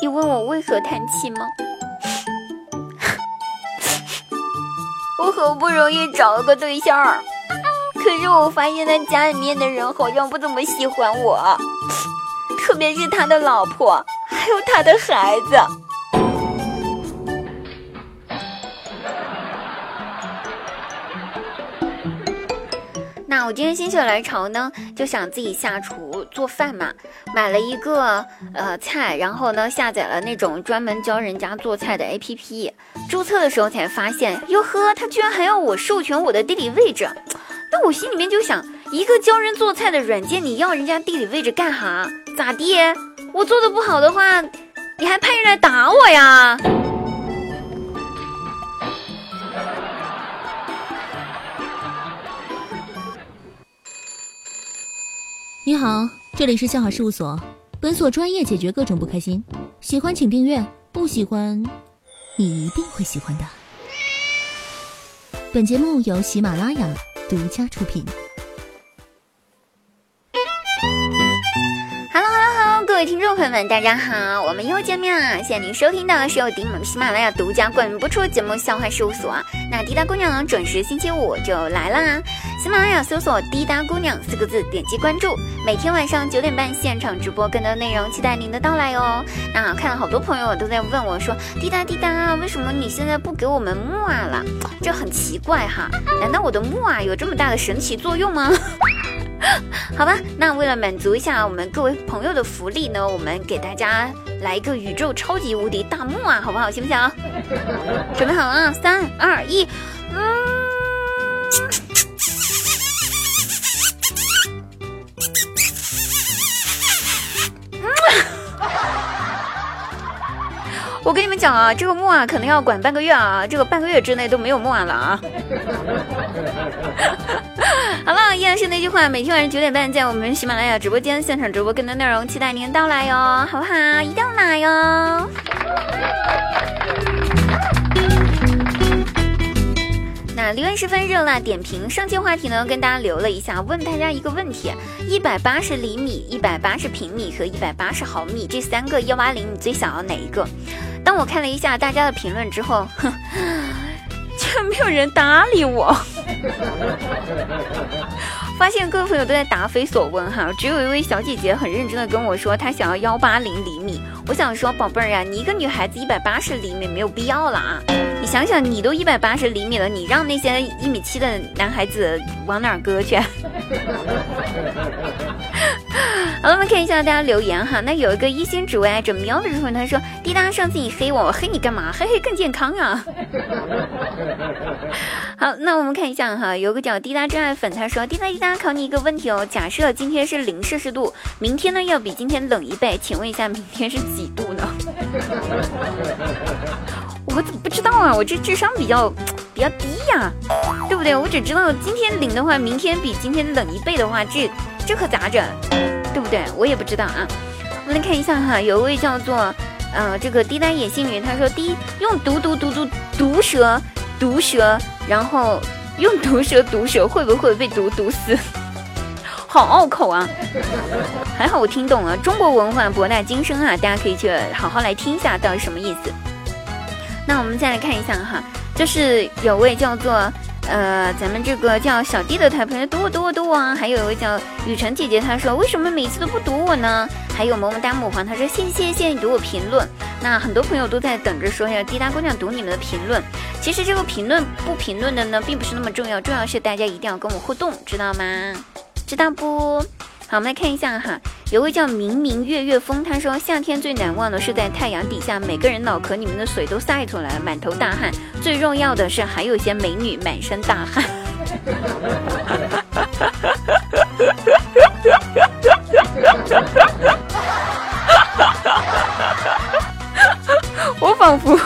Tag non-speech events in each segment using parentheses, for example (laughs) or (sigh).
你问我为何叹气吗？(laughs) 我好不容易找了个对象，可是我发现他家里面的人好像不怎么喜欢我，特别是他的老婆，还有他的孩子。那我今天心血来潮呢，就想自己下厨做饭嘛，买了一个呃菜，然后呢下载了那种专门教人家做菜的 APP，注册的时候才发现，哟呵，他居然还要我授权我的地理位置，那我心里面就想，一个教人做菜的软件，你要人家地理位置干哈？咋地？我做的不好的话，你还派人来打我呀？你好，这里是笑话事务所，本所专业解决各种不开心。喜欢请订阅，不喜欢，你一定会喜欢的。本节目由喜马拉雅独家出品。位听众朋友们，大家好，我们又见面了。现在您收听到的是由顶猛喜马拉雅独家冠名播出的节目《笑话事务所》。那滴答姑娘呢，准时星期五就来啦。喜马拉雅搜索“滴答姑娘”四个字，点击关注，每天晚上九点半现场直播更多内容，期待您的到来哦。那看了好多朋友都在问我说：“滴答滴答，为什么你现在不给我们木啊了？”这很奇怪哈，难道我的木啊有这么大的神奇作用吗？(laughs) 好吧，那为了满足一下我们各位朋友的福利呢，我们给大家来一个宇宙超级无敌大木啊，好不好？行不行？(laughs) 准备好了，三二一，嗯。(laughs) 我跟你们讲啊，这个木啊可能要管半个月啊，这个半个月之内都没有木啊了啊。还，是那句话，每天晚上九点半在我们喜马拉雅直播间现场直播更多内容，期待您的到来哟，好不好？一定要来哟。那留言十分热辣点评上期话题呢，跟大家留了一下，问大家一个问题：一百八十厘米、一百八十平米和一百八十毫米这三个幺八零，你最想要哪一个？当我看了一下大家的评论之后，哼，居然没有人搭理我。发现各位朋友都在答非所问哈，只有一位小姐姐很认真的跟我说，她想要幺八零厘米。我想说，宝贝儿啊，你一个女孩子一百八十厘米没有必要了啊！你想想，你都一百八十厘米了，你让那些一米七的男孩子往哪搁去？(laughs) 好了，我们看一下大家留言哈。那有一个一心只为爱着喵的朋友，他说：“滴答，上次你黑我，我黑你干嘛？黑黑更健康啊。(laughs) ”好，那我们看一下哈，有个叫滴答真爱粉，他说：“滴答滴答，考你一个问题哦。假设今天是零摄氏度，明天呢要比今天冷一倍，请问一下，明天是几度呢？”我怎么不知道啊？我这智商比较比较低呀，对不对？我只知道今天零的话，明天比今天冷一倍的话，这这可咋整？对不对？我也不知道啊。我们来看一下哈，有一位叫做呃这个滴答野性女，她说：第一用毒毒毒毒毒蛇毒蛇，然后用毒蛇毒蛇会不会被毒毒死？(laughs) 好拗口啊！还好我听懂了，中国文化博大精深啊，大家可以去好好来听一下到底什么意思。那我们再来看一下哈，就是有位叫做呃咱们这个叫小弟的台朋友读我读我读我啊，还有一位叫雨辰姐姐，她说为什么每次都不读我呢？还有萌萌哒母皇，她说谢谢谢谢你读我评论。那很多朋友都在等着说要滴答姑娘读你们的评论，其实这个评论不评论的呢，并不是那么重要，重要是大家一定要跟我互动，知道吗？知道不？好，我们来看一下哈，有位叫明明月月风，他说夏天最难忘的是在太阳底下，每个人脑壳里面的水都晒出来了，满头大汗。最重要的是还有一些美女满身大汗。(laughs) 我仿佛，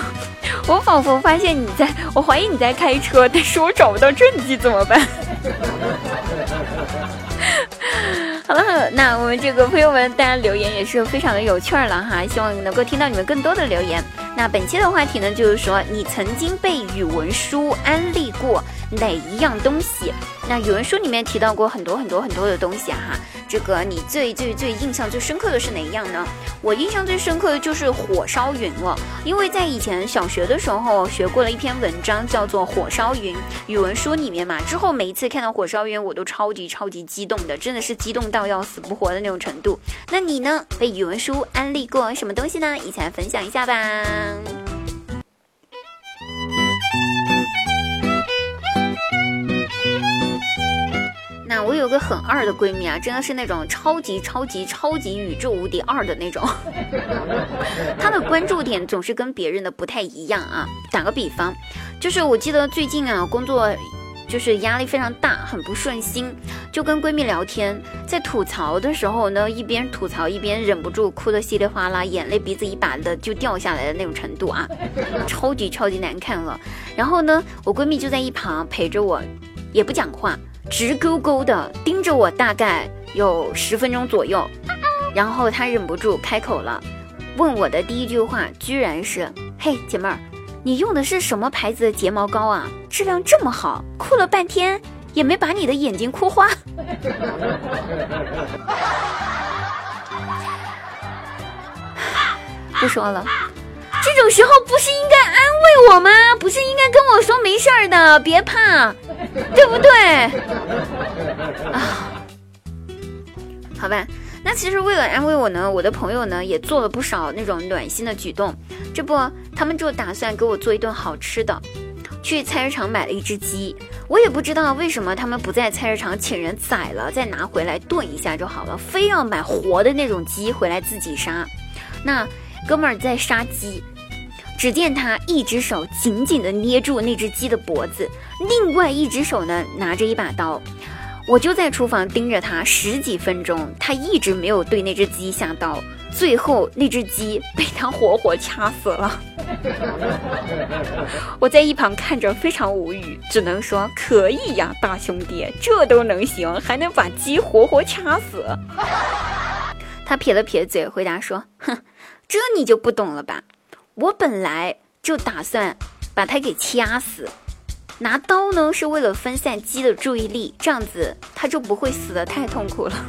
我仿佛发现你在，我怀疑你在开车，但是我找不到证据，怎么办？好了，那我们这个朋友们，大家留言也是非常的有趣了哈，希望能够听到你们更多的留言。那本期的话题呢，就是说你曾经被语文书安利过哪一样东西？那语文书里面提到过很多很多很多的东西哈，这个你最最最印象最深刻的是哪一样呢？我印象最深刻的就是火烧云了，因为在以前小学的时候学过了一篇文章，叫做《火烧云》，语文书里面嘛。之后每一次看到火烧云，我都超级超级激动的，真的是激动到要死不活的那种程度。那你呢？被语文书安利过什么东西呢？一起来分享一下吧。那我有个很二的闺蜜啊，真的是那种超级超级超级宇宙无敌二的那种。(laughs) 她的关注点总是跟别人的不太一样啊。打个比方，就是我记得最近啊，工作就是压力非常大，很不顺心，就跟闺蜜聊天，在吐槽的时候呢，一边吐槽一边忍不住哭得稀里哗啦，眼泪鼻子一把的就掉下来的那种程度啊，(laughs) 超级超级难看了。然后呢，我闺蜜就在一旁陪着我，也不讲话。直勾勾的盯着我，大概有十分钟左右，然后她忍不住开口了，问我的第一句话居然是：“嘿，姐妹儿，你用的是什么牌子的睫毛膏啊？质量这么好，哭了半天也没把你的眼睛哭花。(laughs) ”不说了。这种时候不是应该安慰我吗？不是应该跟我说没事儿的，别怕，对不对？(laughs) 啊，好吧，那其实为了安慰我呢，我的朋友呢也做了不少那种暖心的举动。这不，他们就打算给我做一顿好吃的，去菜市场买了一只鸡。我也不知道为什么他们不在菜市场请人宰了再拿回来炖一下就好了，非要买活的那种鸡回来自己杀。那哥们儿在杀鸡。只见他一只手紧紧地捏住那只鸡的脖子，另外一只手呢拿着一把刀。我就在厨房盯着他十几分钟，他一直没有对那只鸡下刀。最后那只鸡被他活活掐死了。(laughs) 我在一旁看着非常无语，只能说可以呀，大兄弟，这都能行，还能把鸡活活掐死。(laughs) 他撇了撇嘴，回答说：“哼，这你就不懂了吧？”我本来就打算把它给掐死，拿刀呢是为了分散鸡的注意力，这样子它就不会死的太痛苦了。(laughs)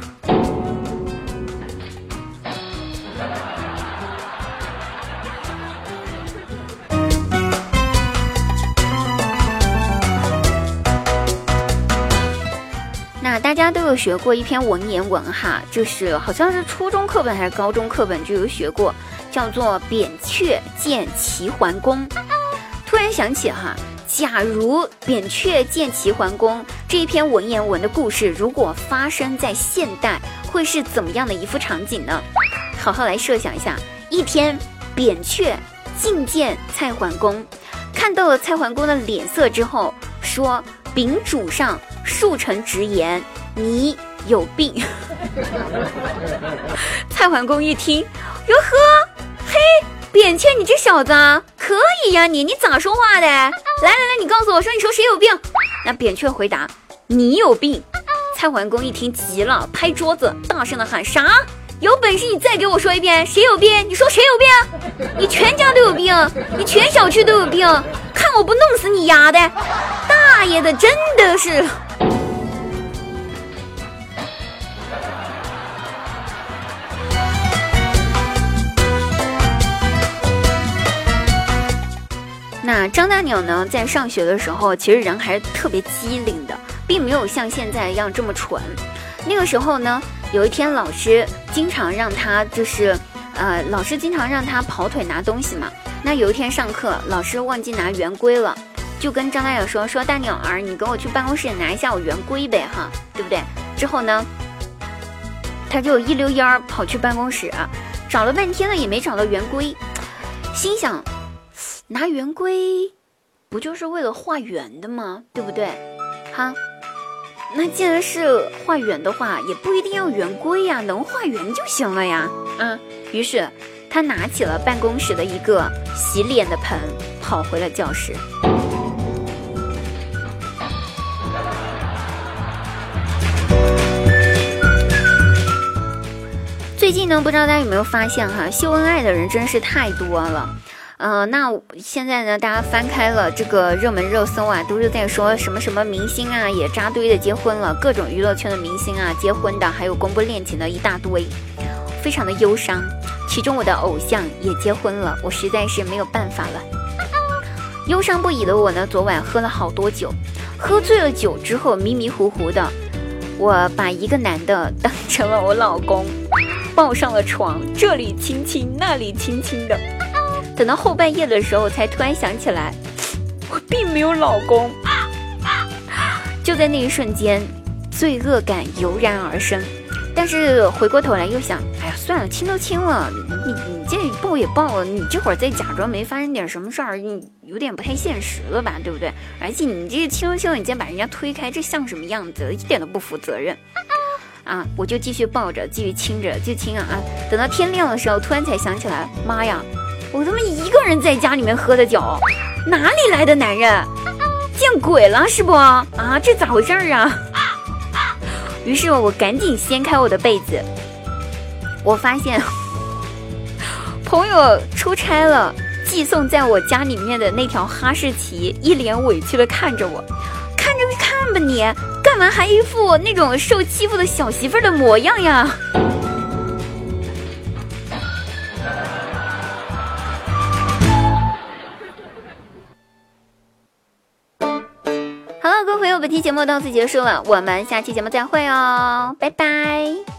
那大家都有学过一篇文言文哈，就是好像是初中课本还是高中课本就有学过。叫做扁鹊见齐桓公。突然想起哈，假如扁鹊见齐桓公这一篇文言文的故事，如果发生在现代，会是怎么样的一幅场景呢？好好来设想一下。一天，扁鹊觐见蔡桓公，看到了蔡桓公的脸色之后，说：“禀主上，恕臣直言，你有病。” (laughs) 蔡桓公一听，哟呵。嘿，扁鹊，你这小子可以呀！你你咋说话的？来来来，你告诉我说，你说谁有病？那扁鹊回答：你有病。蔡桓公一听急了，拍桌子，大声的喊：啥？有本事你再给我说一遍，谁有病？你说谁有病？你全家都有病，你全小区都有病，看我不弄死你丫的！大爷的，真的是。那张大鸟呢，在上学的时候，其实人还是特别机灵的，并没有像现在一样这么蠢。那个时候呢，有一天老师经常让他就是，呃，老师经常让他跑腿拿东西嘛。那有一天上课，老师忘记拿圆规了，就跟张大鸟说：“说大鸟儿，你跟我去办公室拿一下我圆规呗，哈，对不对？”之后呢，他就一溜烟儿跑去办公室，找了半天呢，也没找到圆规，心想。拿圆规，不就是为了画圆的吗？对不对？哈，那既然是画圆的话，也不一定要圆规呀，能画圆就行了呀。嗯，于是他拿起了办公室的一个洗脸的盆，跑回了教室。最近呢，不知道大家有没有发现哈，秀恩爱的人真是太多了。嗯，那现在呢，大家翻开了这个热门热搜啊，都是在说什么什么明星啊也扎堆的结婚了，各种娱乐圈的明星啊结婚的，还有公布恋情的一大堆，非常的忧伤。其中我的偶像也结婚了，我实在是没有办法了。忧伤不已的我呢，昨晚喝了好多酒，喝醉了酒之后迷迷糊糊的，我把一个男的当成了我老公，抱上了床，这里亲亲，那里亲亲的。等到后半夜的时候，才突然想起来，我并没有老公。就在那一瞬间，罪恶感油然而生。但是回过头来又想，哎呀，算了，亲都亲了，你你这抱也抱了，你这会儿再假装没发生点什么事儿，你有点不太现实了吧，对不对？而且你这亲都亲了，你再把人家推开，这像什么样子？一点都不负责任。啊，我就继续抱着，继续亲着，就亲啊啊！等到天亮的时候，突然才想起来，妈呀！我他妈一个人在家里面喝的酒，哪里来的男人？见鬼了是不？啊，这咋回事儿啊？于是我赶紧掀开我的被子，我发现 (laughs) 朋友出差了，寄送在我家里面的那条哈士奇一脸委屈的看着我，看着看吧你，干嘛还一副那种受欺负的小媳妇的模样呀？本期节目到此结束了，我们下期节目再会哦，拜拜。